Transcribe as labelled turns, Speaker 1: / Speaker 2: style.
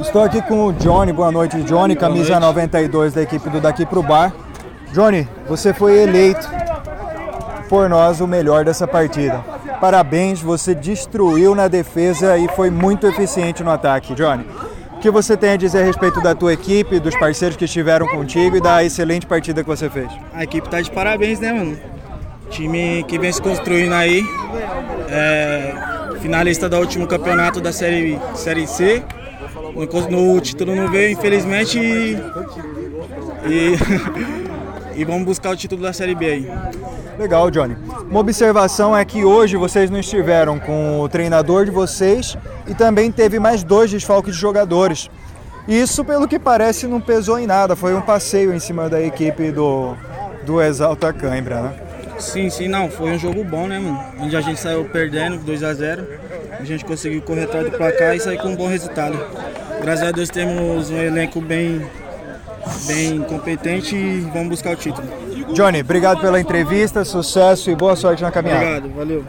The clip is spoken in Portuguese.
Speaker 1: Estou aqui com o Johnny. Boa noite, Johnny, camisa
Speaker 2: noite.
Speaker 1: 92 da equipe do Daqui Pro Bar. Johnny, você foi eleito por nós o melhor dessa partida. Parabéns, você destruiu na defesa e foi muito eficiente no ataque, Johnny. O que você tem a dizer a respeito da tua equipe, dos parceiros que estiveram contigo e da excelente partida que você fez?
Speaker 2: A equipe tá de parabéns, né, mano? Time que vem se construindo aí. É, finalista do último campeonato da série, série C. No, no título não veio, infelizmente. E, e, e vamos buscar o título da série B aí.
Speaker 1: Legal, Johnny. Uma observação é que hoje vocês não estiveram com o treinador de vocês e também teve mais dois desfalques de jogadores. Isso, pelo que parece, não pesou em nada. Foi um passeio em cima da equipe do, do Exalta Cãibra, né?
Speaker 2: Sim, sim, não. Foi um jogo bom, né, mano? Onde a gente saiu perdendo 2 a 0 A gente conseguiu correr atrás do placar e sair com um bom resultado. Graças a Deus temos um elenco bem, bem competente e vamos buscar o título.
Speaker 1: Johnny, obrigado pela entrevista, sucesso e boa sorte na caminhada.
Speaker 2: Obrigado, valeu.